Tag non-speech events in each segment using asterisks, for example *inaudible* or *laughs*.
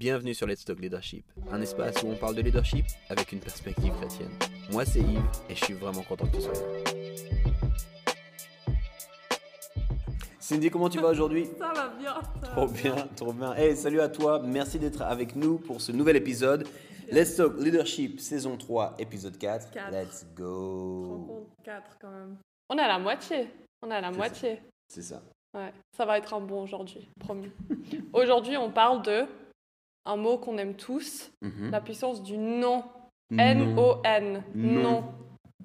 Bienvenue sur Let's Talk Leadership, un espace où on parle de leadership avec une perspective chrétienne. Moi c'est Yves et je suis vraiment content que tu sois là. Cindy, comment tu vas aujourd'hui? Ça va bien. ça Trop va bien, trop bien. Hey, salut à toi, merci d'être avec nous pour ce nouvel épisode. Let's Talk Leadership, saison 3, épisode 4. Quatre. Let's go. compte, 4 quand même. On est à la moitié. On est à la moitié. C'est ça. Ouais, ça va être un bon aujourd'hui, promis. aujourd'hui, on parle de un mot qu'on aime tous, Mhm. la puissance du non. Non. N-O-N.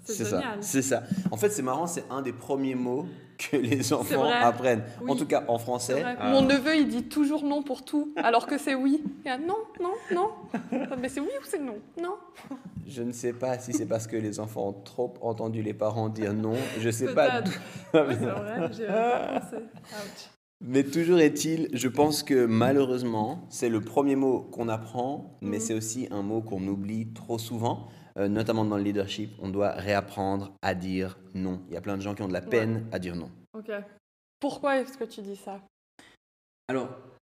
C'est ça, c'est ça. En fait, c'est marrant, c'est un des premiers mots que les enfants apprennent. Oui. En tout cas, en français. Mon neveu, il dit toujours non pour tout, alors que c'est oui. Il y a non, non, non. *laughs* Mais c'est oui ou c'est non? Non. Je ne sais pas si c'est parce que les enfants ont trop entendu les parents dire non. Je sais pas. Oui, c'est vrai, j'ai pas pensé. Ouch. Mais toujours est-il, je pense que malheureusement, c'est le premier mot qu'on apprend, mais Mhm. c'est aussi un mot qu'on oublie trop souvent, euh, notamment dans le leadership. On doit réapprendre à dire non. Il y a plein de gens qui ont de la peine à dire non. Ok. Pourquoi est-ce que tu dis ça? Alors,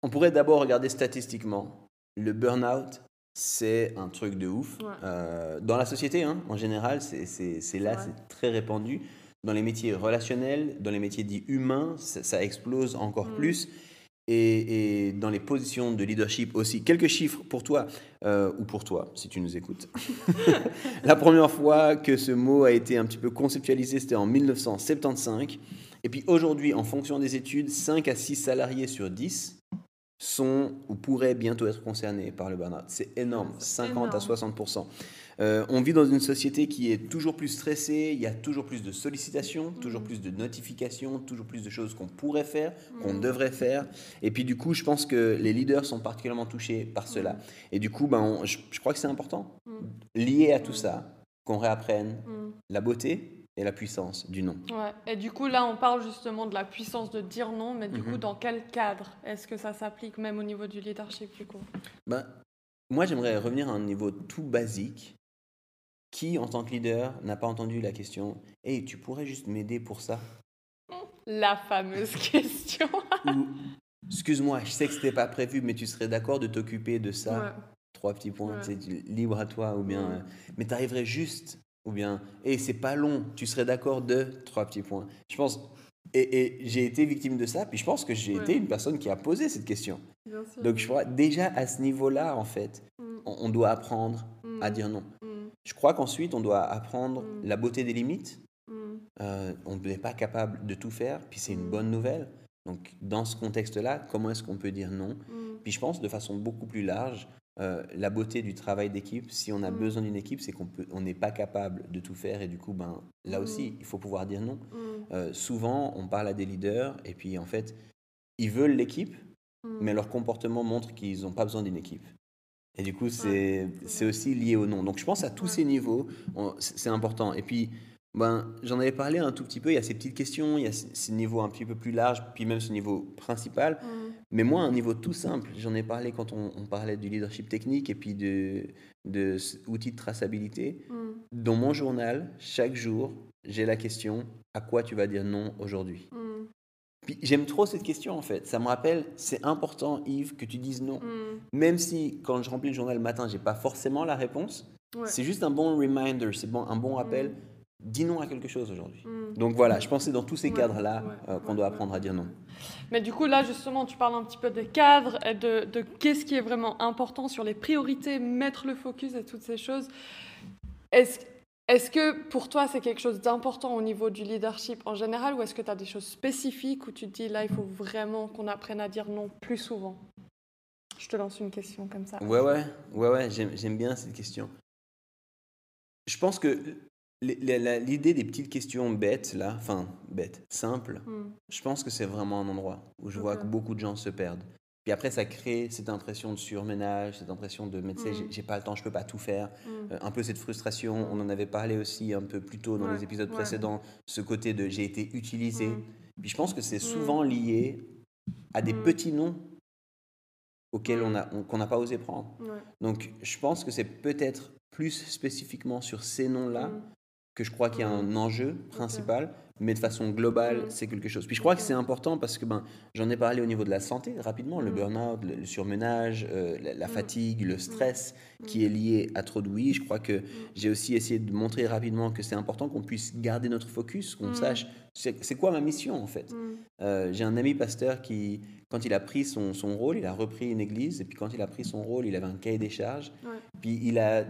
on pourrait d'abord regarder statistiquement. Le burn-out, c'est un truc de ouf. Ouais. Euh, dans la société, hein, en général, c'est là, c'est très répandu. Dans les métiers relationnels, dans les métiers dits humains, ça, ça explose encore Mm. plus. Et, et dans les positions de leadership aussi. Quelques chiffres pour toi, euh, ou pour toi, si tu nous écoutes. *laughs* la première fois que ce mot a été un petit peu conceptualisé, c'était en 1975. Et puis aujourd'hui, en fonction des études, 5 à 6 salariés sur 10 sont ou pourraient bientôt être concernés par le burn-out. C'est énorme, C'est 50 à énorme. 60 Euh, On vit dans une société qui est toujours plus stressée, il y a toujours plus de sollicitations, toujours plus de notifications, toujours plus de choses qu'on pourrait faire, qu'on Mm. devrait faire. Et puis du coup, je pense que les leaders sont particulièrement touchés par cela. Et du coup, ben, on- je, je crois que c'est important, Mm. lié à tout ça, qu'on réapprenne Mm. la beauté et la puissance du non. Ouais. Et du coup, là, on parle justement de la puissance de dire non, mais du Mhm. coup, dans quel cadre est-ce que ça s'applique, même au niveau du leadership, du coup? Ben, moi, j'aimerais revenir à un niveau tout basique. Qui, en tant que leader, n'a pas entendu la question Hey, tu pourrais juste m'aider pour ça? La fameuse *laughs* question. Excuse-moi, je sais que c'était pas prévu, mais tu serais d'accord de t'occuper de ça Ouais. Trois petits points, Ouais. tu sais, libre à toi, ou bien. Ouais. euh, mais t'arriverais juste, ou bien. Et c'est pas long, tu serais d'accord de trois petits points. Je pense. Et, et j'ai été victime de ça, puis je pense que j'ai Ouais. été une personne qui a posé cette question. Bien sûr. Donc je crois déjà à ce niveau-là, en fait, Mm. on, on doit apprendre Mm. à dire non. Mm. Je crois qu'ensuite, on doit apprendre la beauté des limites. Euh, on n'est pas capable de tout faire, puis c'est une bonne nouvelle. Donc, dans ce contexte-là, comment est-ce qu'on peut dire non? Puis je pense de façon beaucoup plus large, euh, la beauté du travail d'équipe, si on a Mm. besoin d'une équipe, c'est qu'on peut- on n'est pas capable de tout faire. Et du coup, ben, là Mm. aussi, il faut pouvoir dire non. Mm. Euh, souvent, on parle à des leaders, et puis en fait, ils veulent l'équipe, mais leur comportement montre qu'ils n'ont pas besoin d'une équipe. Et du coup, c'est c'est aussi lié au nom. Donc, je pense à tous Ouais. ces niveaux, c'est important. Et puis, ben, j'en avais parlé un tout petit peu, il y a ces petites questions, il y a ce, ce niveau un petit peu plus large, puis même ce niveau principal. Mm. Mais moi, un niveau tout simple, j'en ai parlé quand on, on parlait du leadership technique et puis de, de outils de traçabilité. Mm. Dans mon journal, chaque jour, j'ai la question à quoi tu vas dire non aujourd'hui? Mm. Puis j'aime trop cette question en fait. Ça me rappelle, c'est important, Yves, que tu dises non. Mm. Même si quand je remplis le journal le matin, j'ai pas forcément la réponse, Ouais. c'est juste un bon reminder, c'est bon, un bon rappel. Dis non à quelque chose aujourd'hui. Mm. Donc voilà, je pensais dans tous ces Ouais, cadres-là ouais, euh, qu'on ouais, doit ouais. apprendre à dire non. Mais du coup, là, justement, tu parles un petit peu des cadres et de, de qu'est-ce qui est vraiment important sur les priorités, mettre le focus et toutes ces choses. Est-ce est que pour toi, c'est quelque chose d'important au niveau du leadership en général ou est-ce que tu as des choses spécifiques où tu te dis là, il faut vraiment qu'on apprenne à dire non plus souvent? Je te lance une question comme ça. Ouais, ouais, ouais, ouais, j'aime bien cette question. Je pense que l'idée des petites questions bêtes, là, enfin, bêtes, simples, Mm. je pense que c'est vraiment un endroit où je vois que beaucoup de gens se perdent. Puis après, ça crée cette impression de surménage, cette impression de, mais tu sais, Mm. j'ai- pas le temps, je peux pas tout faire. Mm. Euh, un peu cette frustration, on en avait parlé aussi un peu plus tôt dans Ouais, les épisodes ouais. précédents, ce côté de j'ai été utilisé. Puis je pense que c'est souvent lié à des petits noms auxquels on a- on- qu'on n'a pas osé prendre. Ouais. Donc je pense que c'est peut-être plus spécifiquement sur ces noms-là. Que je crois qu'il y a un enjeu principal, mais de façon globale, Mm. c'est quelque chose. Puis je crois que c'est important parce que ben, j'en ai parlé au niveau de la santé rapidement, le Mm. burn-out, le, surmenage, euh, la, la Mm. fatigue, le stress qui est lié à trop de oui. Je crois que j'ai aussi essayé de montrer rapidement que c'est important qu'on puisse garder notre focus, qu'on sache c'est quoi ma mission en fait. Euh, j'ai un ami pasteur qui, quand il a pris son, son rôle, il a repris une église, et puis quand il a pris son rôle, il avait un cahier des charges, puis il a...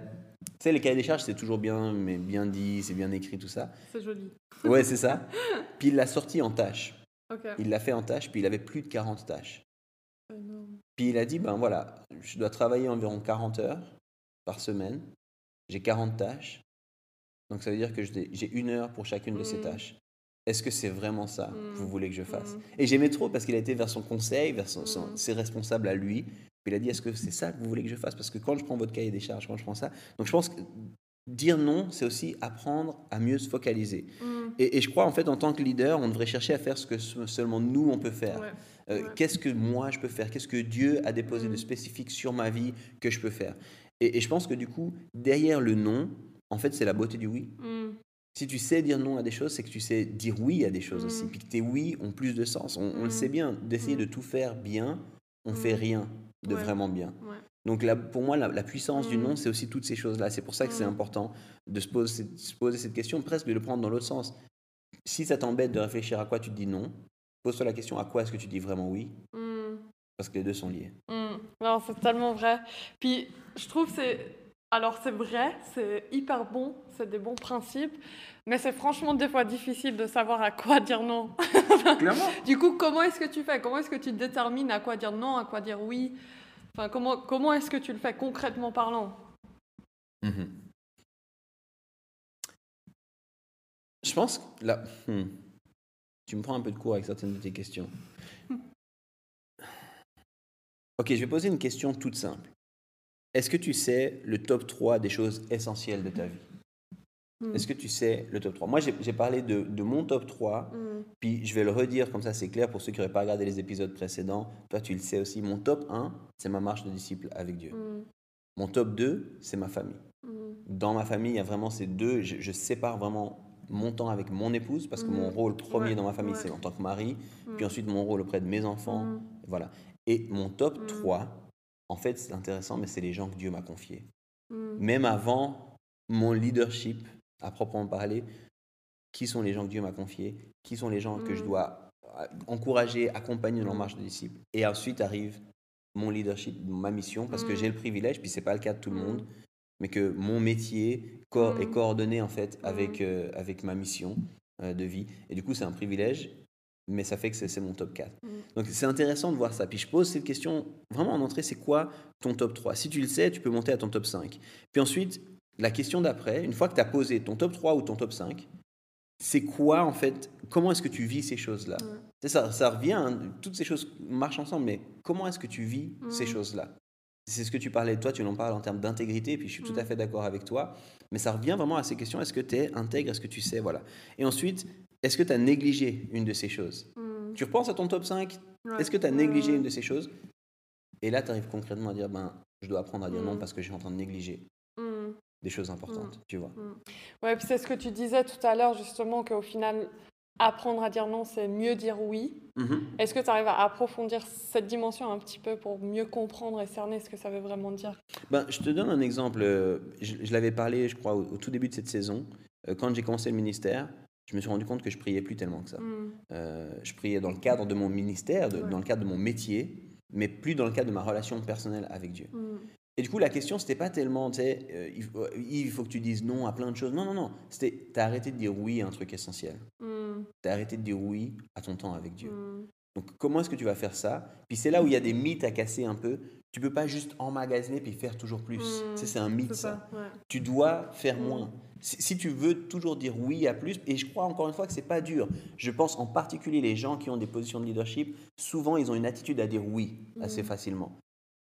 Sais, les cahiers des charges, c'est toujours bien, mais bien dit, c'est bien écrit, tout ça. C'est joli. Ouais, c'est ça. *laughs* Puis il l'a sorti en tâches. Il l'a fait en tâches, puis il avait plus de 40 tâches. Énorme. Puis il a dit, ben voilà, je dois travailler environ 40 heures par semaine. J'ai 40 tâches. Donc ça veut dire que j'ai une heure pour chacune de ces Mm. tâches. Est-ce que c'est vraiment ça que vous voulez que je fasse? Mm. Et j'aimais trop parce qu'il a été vers son conseil, vers son- son- ses responsables à lui. Puis il a dit, est-ce que c'est ça que vous voulez que je fasse? Parce que quand je prends votre cahier des charges, quand je prends ça... Donc je pense que dire non, c'est aussi apprendre à mieux se focaliser. Mm. Et, et je crois en fait en tant que leader, on devrait chercher à faire ce que se- seulement nous on peut faire. Ouais. Euh, Ouais. Qu'est-ce que moi je peux faire? Qu'est-ce que Dieu a déposé de Mm. spécifique sur ma vie que je peux faire? Et, et je pense que du coup, derrière le non, en fait, c'est la beauté du oui. Mm. Si tu sais dire non à des choses, c'est que tu sais dire oui à des choses aussi. Puis que tes oui ont plus de sens. On, on le sait bien, d'essayer de tout faire bien, on fait rien de Ouais. vraiment bien. Ouais. Donc là, pour moi, la, la puissance du Mm. non, c'est aussi toutes ces choses-là. C'est pour ça que c'est Mm. important de se poser, de se poser cette question, presque de le prendre dans l'autre sens. Si ça t'embête de réfléchir à quoi tu dis non, pose-toi la question à quoi est-ce que tu dis vraiment oui, Mm. parce que les deux sont liés. Non, c'est tellement vrai. Puis je trouve c'est alors c'est vrai, c'est hyper bon, c'est des bons principes, mais c'est franchement des fois difficile de savoir à quoi dire non. *laughs* Clairement. Du coup, comment est-ce que tu fais? Comment est-ce que tu détermines à quoi dire non, à quoi dire oui? Enfin, comment comment est-ce que tu le fais concrètement parlant? Mhm. Je pense que là, hmm, tu me prends un peu de cours avec certaines de tes questions. Ok, je vais poser une question toute simple. Est-ce que tu sais le top 3 des choses essentielles de ta vie? Hmm. Est-ce que tu sais le top 3 Moi, j'ai parlé de, de mon top 3, Mm. puis je vais le redire comme ça, c'est clair pour ceux qui n'auraient pas regardé les épisodes précédents. Toi, tu le sais aussi. Mon top 1, c'est ma marche de disciple avec Dieu. Mm. Mon top 2, c'est ma famille dans ma famille, il y a vraiment ces deux. Je, je sépare vraiment mon temps avec mon épouse parce que mon rôle premier Ouais, dans ma famille, ouais. c'est en tant que mari. Puis ensuite, mon rôle auprès de mes enfants. Voilà. Et mon top Mhm. 3, en fait, c'est intéressant, mais c'est les gens que Dieu m'a confiés. Mm. Même avant mon leadership, à proprement parler, qui sont les gens que Dieu m'a confiés? Qui sont les gens que je Mhm. dois euh, encourager, accompagner dans leur Mhm. marche de disciple Et ensuite arrive mon leadership, ma mission, parce que j'ai le privilège, puis c'est pas le cas de tout le monde, mais que mon métier est coordonné en fait avec, euh, avec ma mission euh, de vie. Et du coup, c'est un privilège, mais ça fait que c'est mon top 4. Mhm. Donc c'est intéressant de voir ça. Puis je pose cette question vraiment en entrée, c'est quoi ton top 3 Si tu le sais, tu peux monter à ton top 5. Puis ensuite, la question d'après, une fois que tu as posé ton top 3 ou ton top 5, c'est quoi en fait Comment est-ce que tu vis ces choses-là? Ça, ça revient, hein, toutes ces choses marchent ensemble, mais comment est-ce que tu vis ces Mhm. choses-là? C'est ce que tu parlais, toi tu en parles en termes d'intégrité, puis je suis tout à Mhm. fait d'accord avec toi, mais ça revient vraiment à ces questions, est-ce que tu es intègre, est-ce que tu sais, voilà. Et ensuite, est-ce que tu as négligé une de ces choses? Mm. Tu repenses à ton top 5, Ouais. est-ce que tu as négligé une de ces choses? Et là, tu arrives concrètement à dire, ben, je dois apprendre à dire non Mhm. parce que je suis en train de négliger Mm. des choses importantes, tu vois. Ouais, puis c'est ce que tu disais tout à l'heure, justement, qu'au final, apprendre à dire non, c'est mieux dire oui. Mhm. Est-ce que tu arrives à approfondir cette dimension un petit peu pour mieux comprendre et cerner ce que ça veut vraiment dire? Ben, je te donne un exemple. euh, Je, je l'avais parlé, je crois, au, au tout début de cette saison. Euh, Quand j'ai commencé le ministère, je me suis rendu compte que je priais plus tellement que ça. Mm. Euh, je priais dans le cadre de mon ministère, de- Ouais. dans le cadre de mon métier, mais plus dans le cadre de ma relation personnelle avec Dieu. Mm. Et du coup, la question, c'était pas tellement, tu sais, euh, il, faut- il faut que tu dises non à plein de choses. Non, non, non. C'était, t'as arrêté de dire oui à un truc essentiel. Mm. T'as arrêté de dire oui à ton temps avec Dieu. Mm. Donc, comment est-ce que tu vas faire ça? Puis c'est là où il y a des mythes à casser un peu. Tu peux pas juste emmagasiner puis faire toujours plus. Mm. Sais, c'est un mythe, ça. ouais. Tu dois faire Mm. moins. Si, si tu veux toujours dire oui à plus, et je crois encore une fois que c'est pas dur. Je pense en particulier les gens qui ont des positions de leadership, souvent ils ont une attitude à dire oui assez Mm. facilement.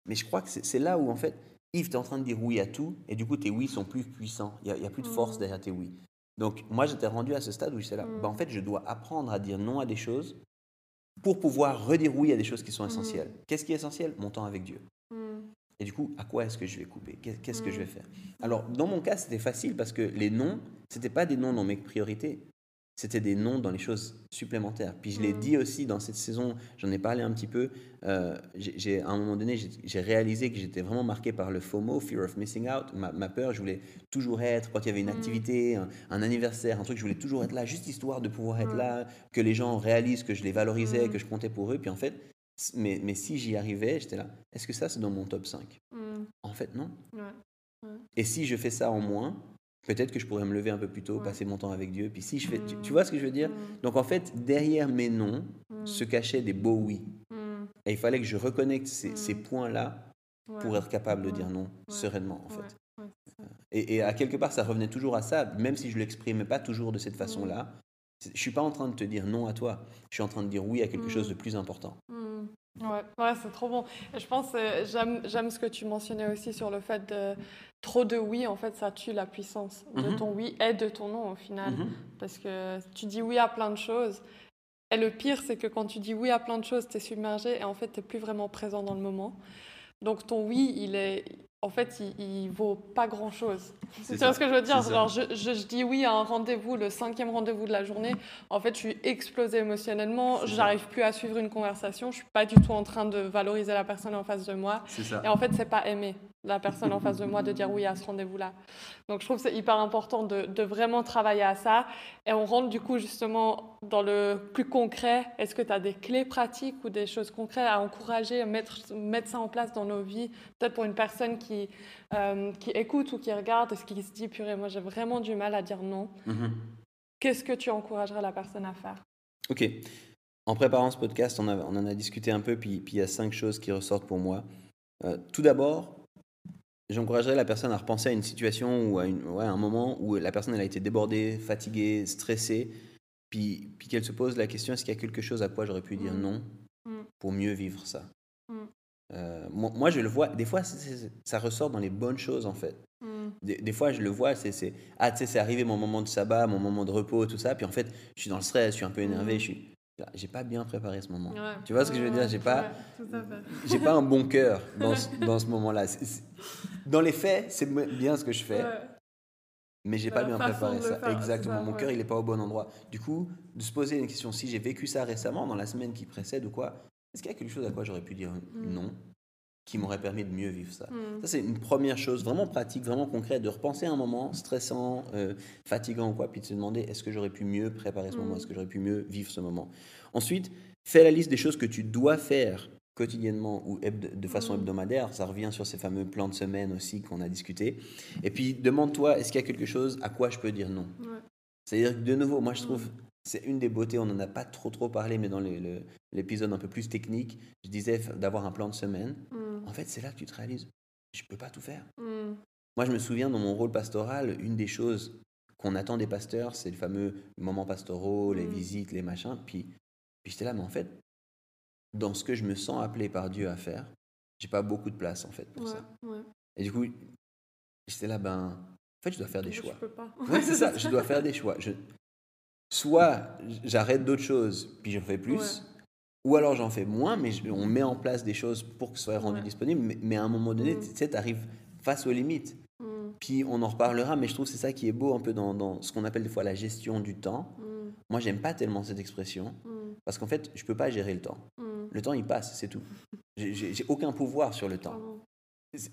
Mais je crois que c'est là où en fait, Yves, tu es en train de dire oui à tout, et du coup tes oui sont plus puissants. Il n'y a, il y a plus de force derrière tes oui. Donc moi j'étais rendu à ce stade où j'étais là, bah, en fait je dois apprendre à dire non à des choses pour pouvoir redire oui à des choses qui sont essentielles. Qu'est-ce qui est essentiel? Mon temps avec Dieu. Et du coup, à quoi est-ce que je vais couper? Qu'est-ce que je vais faire? Alors, dans mon cas, c'était facile parce que les noms, c'était pas des noms dans mes priorités c'était des noms dans les choses supplémentaires. Puis je l'ai Mm. dit aussi dans cette saison, j'en ai parlé un petit peu. euh, j'ai- à un moment donné, j'ai- réalisé que j'étais vraiment marqué par le FOMO, Fear of Missing Out, ma, ma peur. Je voulais toujours être, quand il y avait une Mm. activité, un, un anniversaire, un truc, je voulais toujours être là, juste histoire de pouvoir être là, que les gens réalisent que je les valorisais, que je comptais pour eux. Puis en fait, mais, mais si j'y arrivais, j'étais là, est-ce que ça c'est dans mon top 5 Mm. En fait, non. Ouais. Et si je fais ça en moins, peut-être que je pourrais me lever un peu plus tôt, Ouais. passer mon temps avec Dieu. Puis si je fais, tu, Mm. tu vois ce que je veux dire? Mm. Donc en fait, derrière mes noms se cachaient des beaux oui. Et il fallait que je reconnecte ces, ces points-là pour être capable de dire non sereinement, en fait. Ouais, Et, et à quelque part, ça revenait toujours à ça, même si je ne l'exprimais pas toujours de cette façon-là. Je suis pas en train de te dire non à toi. Je suis en train de dire oui à quelque chose de plus important. Ouais, ouais c'est trop bon. Et je pense, euh, j'aime, ce que tu mentionnais aussi sur le fait de trop de oui, en fait, ça tue la puissance de Mhm. ton oui et de ton non au final. Mhm. Parce que tu dis oui à plein de choses. Et le pire, c'est que quand tu dis oui à plein de choses, tu es submergé et en fait, tu n'es plus vraiment présent dans le moment. Donc ton oui, il est, en fait, il, il vaut pas grand-chose. *laughs* C'est Tu ça. vois ce que je veux dire? Genre, je, je- je dis oui à un rendez-vous, le cinquième rendez-vous de la journée. En fait, je suis explosée émotionnellement. J'arrive plus à suivre une conversation. Je suis pas du tout en train de valoriser la personne en face de moi. Et en fait, c'est pas aimer la personne en face de moi de dire oui à ce rendez-vous-là. Donc, je trouve que c'est hyper important de, de vraiment travailler à ça. Et on rentre du coup justement dans le plus concret. Est-ce que tu as des clés pratiques ou des choses concrètes à encourager, à mettre, mettre ça en place dans nos vies Peut-être pour une personne qui, euh, qui écoute ou qui regarde et qui se dit, purée, moi j'ai vraiment du mal à dire non. Mhm. Qu'est-ce que tu encouragerais la personne à faire? Ok. En préparant ce podcast, on, a- on en a discuté un peu, puis puis il y a cinq choses qui ressortent pour moi. Euh, tout d'abord, j'encouragerais la personne à repenser à une situation ou à, une, ouais, à un moment où la personne elle a été débordée, fatiguée, stressée, puis, puis qu'elle se pose la question est-ce qu'il y a quelque chose à quoi j'aurais pu dire Mm. non Mm. pour mieux vivre ça? Mm. Euh, moi, moi, je le vois, des fois, ça ressort dans les bonnes choses en fait. Des, des fois, je le vois, c'est, c'est ah, tu sais, c'est arrivé mon moment de sabbat, mon moment de repos, tout ça. Puis en fait, je suis dans le stress, je suis un peu énervé, je suis, j'ai pas bien préparé ce moment. Ouais. Tu vois ce que je veux dire? J'ai pas, Ouais, *laughs* j'ai pas un bon cœur dans ce, dans ce moment-là. Dans les faits, c'est bien ce que je fais, Ouais. mais j'ai pas bien préparé ça. faire, Exactement, ça, mon cœur il est pas au bon endroit. Du coup, de se poser une question si j'ai vécu ça récemment, dans la semaine qui précède ou quoi, est-ce qu'il y a quelque chose à quoi j'aurais pu dire Mhm. non, qui m'aurait permis de mieux vivre ça Hmm. ça, c'est une première chose vraiment pratique, vraiment concrète, de repenser à un moment stressant, euh, fatigant ou quoi, puis de se demander est-ce que j'aurais pu mieux préparer ce moment, Mm. est-ce que j'aurais pu mieux vivre ce moment? Ensuite, fais la liste des choses que tu dois faire quotidiennement ou de façon Mm. hebdomadaire. Ça revient sur ces fameux plans de semaine aussi qu'on a discuté. Et puis, demande-toi est-ce qu'il y a quelque chose à quoi je peux dire non? Ouais. C'est-à-dire que, de nouveau, moi, je Mm. trouve, c'est une des beautés, on n'en a pas trop trop parlé, mais dans l'épisode un peu plus technique, je disais d'avoir un plan de semaine. Hmm. En fait, c'est là que tu te réalises, je peux pas tout faire. Hmm. Moi, je me souviens dans mon rôle pastoral, une des choses qu'on attend des pasteurs, c'est le fameux moments pastoraux, les Mm. visites, les machins. Puis, puis j'étais là, mais en fait, dans ce que je me sens appelé par Dieu à faire, j'ai pas beaucoup de place en fait pour Ouais, ça. ouais. Et du coup, j'étais là, ben, en fait, je dois faire des Je choix. peux pas. Ouais, *laughs* c'est ça, je dois faire des choix. Je... Soit j'arrête d'autres choses, puis j'en fais plus, Ouais. ou alors j'en fais moins, mais je- on met en place des choses pour que ce soit rendu Ouais. disponible. Mais, mais à un moment donné, Mm. tu sais, tu arrives face aux limites. Hmm. Puis on en reparlera, mais je trouve que c'est ça qui est beau un peu dans, dans ce qu'on appelle des fois la gestion du temps. Hmm. Moi, j'aime pas tellement cette expression, Hmm. parce qu'en fait, je peux pas gérer le temps. Le temps, il passe, c'est tout. *laughs* J'ai aucun pouvoir sur le temps.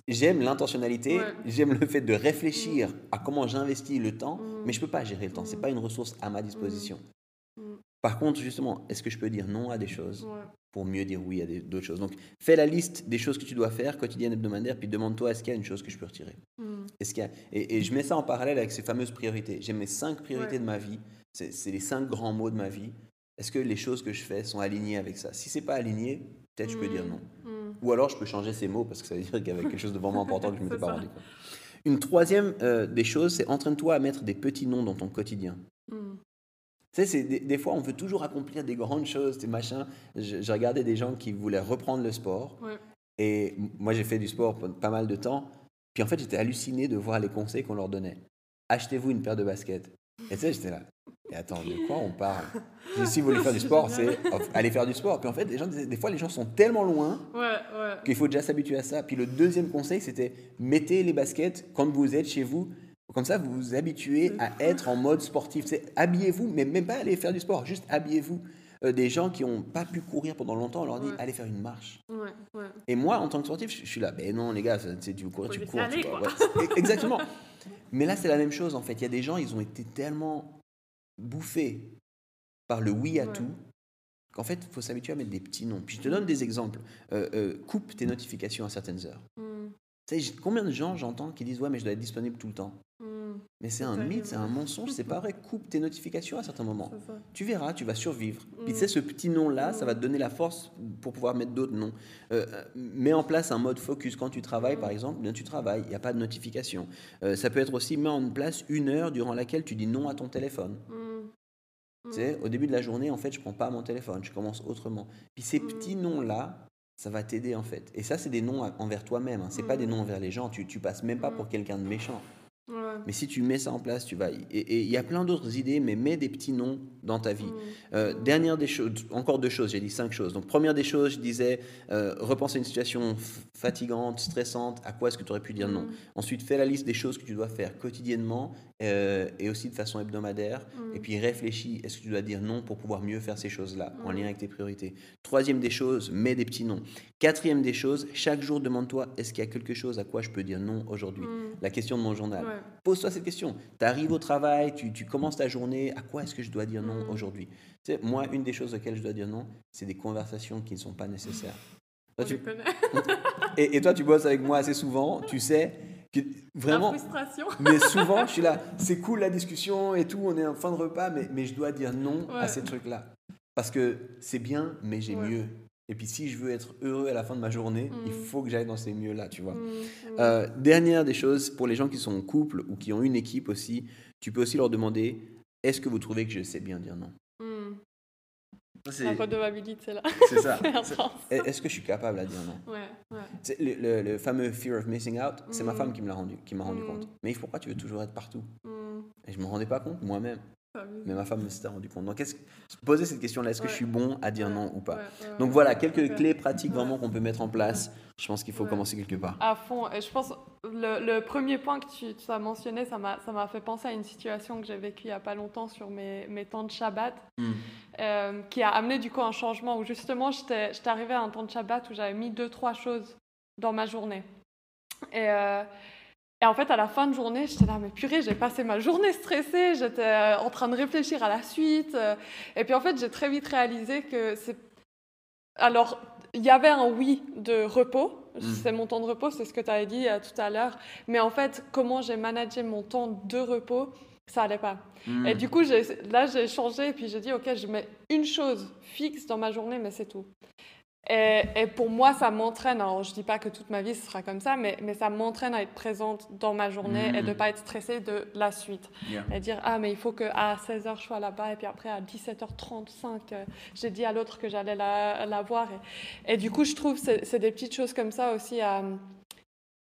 J'aime l'intentionnalité, Ouais. j'aime le fait de réfléchir à comment j'investis le temps, Mm. mais je peux pas gérer le temps. C'est Mm. pas une ressource à ma disposition. Mm. Par contre, justement, est-ce que je peux dire non à des choses Ouais. pour mieux dire oui à d'autres choses? Donc, fais la liste des choses que tu dois faire, quotidienne, hebdomadaire, puis demande-toi est-ce qu'il y a une chose que je peux retirer? Est-ce qu'il y a- et, et je mets ça en parallèle avec ces fameuses priorités. J'ai mes cinq priorités Ouais. de ma vie. C'est c'est les cinq grands mots de ma vie. Est-ce que les choses que je fais sont alignées avec ça? Si c'est pas aligné, peut-être je peux dire non. Hmm. Ou alors je peux changer ces mots parce que ça veut dire qu'il y avait quelque chose de vraiment important que je ne m'étais *laughs* pas ça. rendu compte. Une troisième euh, des choses, c'est entraîne-toi à mettre des petits noms dans ton quotidien. Hmm. Tu sais, des, des fois, on veut toujours accomplir des grandes choses, des machins. Je, je regardais des gens qui voulaient reprendre le sport. Ouais. Et moi, j'ai fait du sport pendant pas mal de temps. Puis en fait, j'étais halluciné de voir les conseils qu'on leur donnait. Achetez-vous une paire de baskets. Et tu sais, j'étais là. Et attends, de quoi on parle? *laughs* Si vous voulez faire du sport, c'est aller faire du sport. Puis en fait, les gens, des fois, les gens sont tellement loin qu'il faut déjà s'habituer à ça. Puis le deuxième conseil, c'était mettez les baskets quand vous êtes chez vous. Comme ça, vous vous habituez à être en mode sportif. C'est habillez-vous, mais même pas aller faire du sport, juste habillez-vous. Euh, des gens qui n'ont pas pu courir pendant longtemps, on leur dit allez faire une marche. Et moi, en tant que sportif, je, suis là, ben non, les gars, tu veux courir, tu cours. *laughs* Exactement. Mais là, c'est la même chose en fait. Il y a des gens, ils ont été tellement bouffés par le oui à tout qu'en fait, il faut s'habituer à mettre des petits noms. Puis je te donne des exemples. Euh, euh, coupe tes notifications à certaines heures. Mm. Tu sais, combien de gens j'entends qui disent Ouais, mais je dois être disponible tout le temps mm. Mais c'est un mythe, c'est un mensonge, c'est pas vrai. Coupe tes notifications à certains moments. Tu verras, tu vas survivre. Puis tu sais, ce petit nom-là, ça va te donner la force pour pouvoir mettre d'autres noms. Euh, mets en place un mode focus. Quand tu travailles, par exemple, bien tu travailles, il n'y a pas de notification. ça peut être aussi, mets en place une heure durant laquelle tu dis non à ton téléphone. Tu sais, au début de la journée, en fait, je prends pas mon téléphone, je commence autrement. Puis ces petits noms-là, ça va t'aider en fait. Et ça, c'est des noms envers toi-même. Hein. C'est pas des noms envers les gens. Tu, tu passes même pas pour quelqu'un de méchant. Mais si tu mets ça en place, tu vas. Et il y a plein d'autres idées, mais mets des petits noms dans ta vie. Euh, dernière des choses, encore deux choses, j'ai dit cinq choses. Donc, première des choses, je disais, euh, repenser une situation fatigante, stressante, à quoi est-ce que tu aurais pu dire non? Ensuite, fais la liste des choses que tu dois faire quotidiennement euh, et aussi de façon hebdomadaire. Et puis, réfléchis, est-ce que tu dois dire non pour pouvoir mieux faire ces choses-là, en lien avec tes priorités? Troisième des choses, mets des petits noms. Quatrième des choses, chaque jour, demande-toi, est-ce qu'il y a quelque chose à quoi je peux dire non aujourd'hui? La question de mon journal. Pose-toi cette question. Tu arrives au travail, tu, tu, commences ta journée, à quoi est-ce que je dois dire non mm. aujourd'hui? Tu sais, Moi, une des choses auxquelles je dois dire non, c'est des conversations qui ne sont pas nécessaires. Toi, tu... *laughs* et, et, toi, tu bosses avec moi assez souvent, tu sais. Que vraiment, La frustration. *laughs* mais souvent, je suis là, c'est cool la discussion et tout, on est en fin de repas, mais, mais je dois dire non à ces trucs-là. Parce que c'est bien, mais j'ai mieux. Et puis si je veux être heureux à la fin de ma journée, il mm. faut que j'aille dans ces mieux-là, tu vois. Mm, euh, dernière des choses, pour les gens qui sont en couple ou qui ont une équipe aussi, tu peux aussi leur demander, est-ce que vous trouvez que je sais bien dire non? Mm. C'est la redevabilité là. C'est ça. *laughs* Est-ce que je suis capable à dire non? Ouais, ouais. Le, le, fameux fear of missing out, c'est ma femme qui me l'a rendu, qui m'a rendu compte. Mais pourquoi tu veux toujours être partout? Et je me rendais pas compte moi-même. Mais ma femme s'était rendu compte. Donc, est-ce poser cette question-là, est-ce que je suis bon à dire non ou pas Donc voilà, quelques clés pratiques vraiment qu'on peut mettre en place. Je pense qu'il faut commencer quelque part. À fond. Et je pense le, le premier point que tu, as mentionné, ça m'a fait penser à une situation que j'ai vécue il n'y a pas longtemps sur mes, mes temps de Shabbat, hmm. euh, qui a amené du coup un changement où justement j'étais arrivée à un temps de Shabbat où j'avais mis deux, trois choses dans ma journée. Et. Euh, et en fait, à la fin de journée, j'étais là, mais purée, j'ai passé ma journée stressée, j'étais euh, en train de réfléchir à la suite. Euh. Et puis en fait, j'ai très vite réalisé que c'est. Alors, il y avait un oui de repos, mm. c'est mon temps de repos, c'est ce que tu avais dit euh, tout à l'heure. Mais en fait, comment j'ai managé mon temps de repos, ça allait pas. Mm. Et du coup, là, j'ai changé et puis j'ai dit, OK, je mets une chose fixe dans ma journée, mais c'est tout. Et, pour moi, ça m'entraîne, alors je dis pas que toute ma vie ce sera comme ça, mais, mais ça m'entraîne à être présente dans ma journée et de ne mm. pas être stressée de la suite. Et dire, ah, mais il faut qu'à 16h je sois là-bas, et puis après à 17h35, euh, j'ai dit à l'autre que j'allais la, la, voir. Et, du coup, je trouve que c'est des petites choses comme ça aussi à,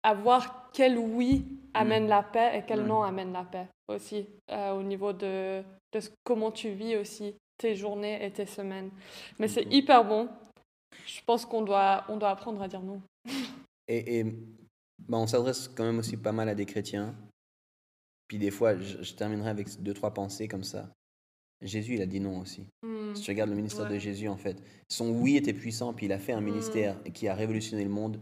à voir quel oui amène mm. la paix et quel non amène la paix aussi, euh, au niveau de, de comment tu vis aussi tes journées et tes semaines. Mais c'est hyper bon je pense qu'on doit, on doit apprendre à dire non. Et, et bah, on s'adresse quand même aussi pas mal à des chrétiens. Puis des fois, je, terminerai avec deux, trois pensées comme ça. Jésus, il a dit non aussi. Hmm. Si tu regardes le ministère de Jésus, en fait, son oui était puissant, puis il a fait un hmm. ministère qui a révolutionné le monde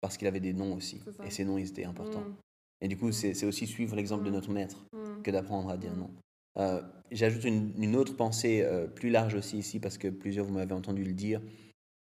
parce qu'il avait des noms aussi. Et ces noms, ils étaient importants. Hmm. Et du coup, c'est aussi suivre l'exemple de notre maître que d'apprendre à dire non. Euh, j'ajoute une, une, autre pensée euh, plus large aussi ici, parce que plusieurs, vous m'avez entendu le dire.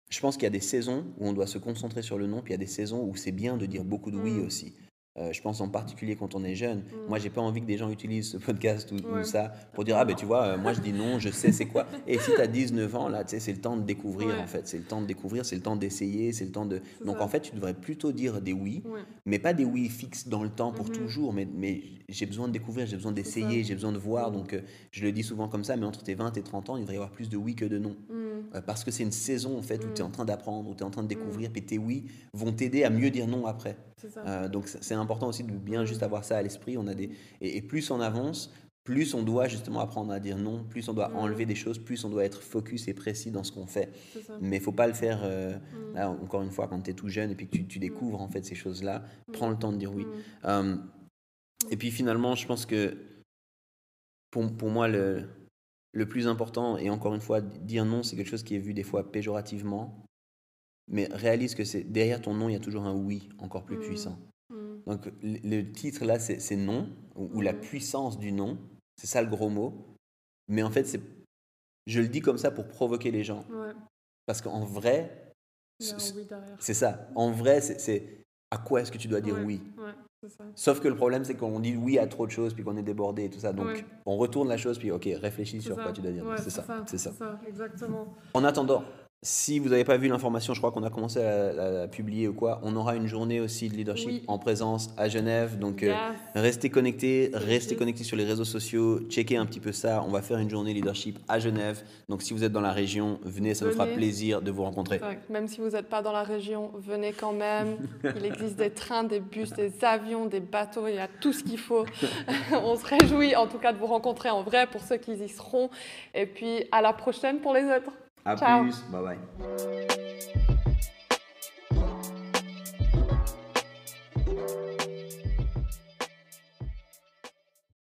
Je pense qu'il y a des saisons où on doit se concentrer sur le non, puis il y a des saisons où c'est bien de dire beaucoup de oui mm. aussi. Euh, je pense en particulier quand on est jeune. Moi, mm. Moi, j'ai pas envie que des gens utilisent ce podcast ou, ça pour dire Ah, ben tu vois, euh, moi je dis non, je sais c'est quoi. Et si tu as 19 ans, là, tu sais, c'est le temps de découvrir en fait. C'est le temps de découvrir, c'est le temps d'essayer, c'est le temps de. Donc en fait, tu devrais plutôt dire des oui, mais pas des oui fixes dans le temps pour mm-hmm. toujours. Mais, mais j'ai besoin de découvrir, j'ai besoin d'essayer, j'ai besoin de voir. Mm. Donc euh, je le dis souvent comme ça, mais entre tes 20 et 30 ans, il devrait y avoir plus de oui que de non. Mm. parce que c'est une saison en fait où tu es en train d'apprendre, où tu es en train de découvrir, puis tes oui vont t'aider à mieux dire non après. Donc c'est important aussi de bien juste avoir ça à l'esprit. On a des et, plus on avance, plus on doit justement apprendre à dire non, plus on doit Mm. enlever des choses, plus on doit être focus et précis dans ce qu'on fait. Mais il faut pas le faire, euh, Mm. là, encore une fois, quand tu es tout jeune et puis que tu, tu découvres en fait ces choses-là, prends le temps de dire oui. Mm. Euh, et puis finalement, je pense que pour, pour moi, le, le plus important, et encore une fois, dire non, c'est quelque chose qui est vu des fois péjorativement, mais réalise que c'est derrière ton non, il y a toujours un oui encore plus Mm. puissant. Mm. Donc le, titre là, c'est non, ou, ou la Mhm. puissance du non, c'est ça le gros mot. Mais en fait, c'est, je le dis comme ça pour provoquer les gens. Ouais. Parce qu'en vrai, c'est ça. En vrai, c'est- à quoi est-ce que tu dois dire Ouais. oui? Ouais, ça. Sauf que le problème, c'est qu'on dit oui à trop de choses, puis qu'on est débordé et tout ça. Donc, on retourne la chose, puis ok, réfléchis sur ça. quoi tu dois dire. C'est ça, c'est ça. exactement. En attendant, si vous n'avez pas vu l'information, je crois qu'on a commencé à la, publier ou quoi, on aura une journée aussi de leadership Oui. en présence à Genève. Donc, euh, restez connectés, restez Yes. connectés sur les réseaux sociaux, checkez un petit peu ça. On va faire une journée leadership à Genève. Donc, si vous êtes dans la région, venez, ça nous fera plaisir de vous rencontrer. Même si vous n'êtes pas dans la région, venez quand même. *laughs* Il existe des trains, des bus, des avions, des bateaux, il y a tout ce qu'il faut. *laughs* On se réjouit en tout cas de vous rencontrer en vrai pour ceux qui y seront. Et puis à la prochaine pour les autres. À Ciao. plus, bye bye.